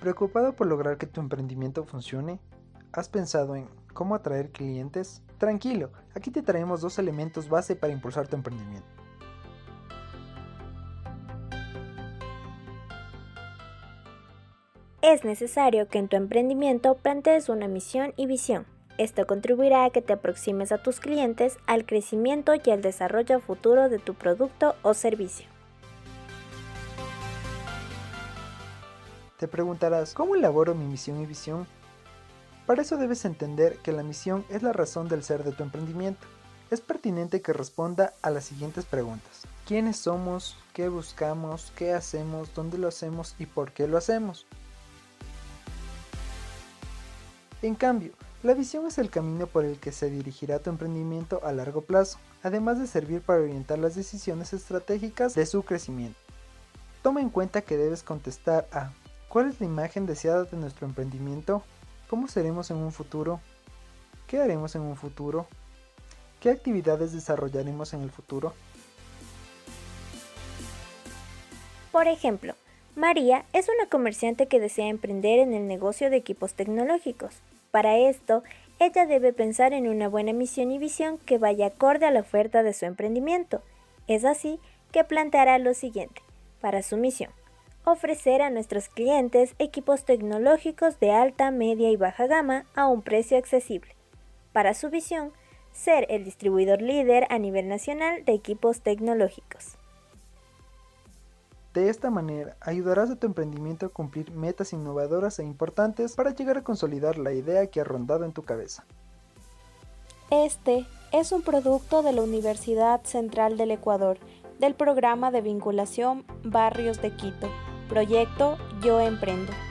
¿Preocupado por lograr que tu emprendimiento funcione? ¿Has pensado en cómo atraer clientes? Tranquilo, aquí te traemos dos elementos base para impulsar tu emprendimiento. Es necesario que en tu emprendimiento plantees una misión y visión. Esto contribuirá a que te aproximes a tus clientes, al crecimiento y al desarrollo futuro de tu producto o servicio. Te preguntarás, ¿cómo elaboro mi misión y visión? Para eso debes entender que la misión es la razón del ser de tu emprendimiento. Es pertinente que responda a las siguientes preguntas. ¿Quiénes somos? ¿Qué buscamos? ¿Qué hacemos? ¿Dónde lo hacemos? ¿Y por qué lo hacemos? En cambio, la visión es el camino por el que se dirigirá tu emprendimiento a largo plazo, además de servir para orientar las decisiones estratégicas de su crecimiento. Toma en cuenta que debes contestar a ¿Cuál es la imagen deseada de nuestro emprendimiento? ¿Cómo seremos en un futuro? ¿Qué haremos en un futuro? ¿Qué actividades desarrollaremos en el futuro? Por ejemplo, María es una comerciante que desea emprender en el negocio de equipos tecnológicos. Para esto, ella debe pensar en una buena misión y visión que vaya acorde a la oferta de su emprendimiento. Es así que planteará lo siguiente para su misión ofrecer a nuestros clientes equipos tecnológicos de alta, media y baja gama a un precio accesible. Para su visión, ser el distribuidor líder a nivel nacional de equipos tecnológicos. De esta manera, ayudarás a tu emprendimiento a cumplir metas innovadoras e importantes para llegar a consolidar la idea que ha rondado en tu cabeza. Este es un producto de la Universidad Central del Ecuador, del programa de vinculación Barrios de Quito. Proyecto Yo Emprendo.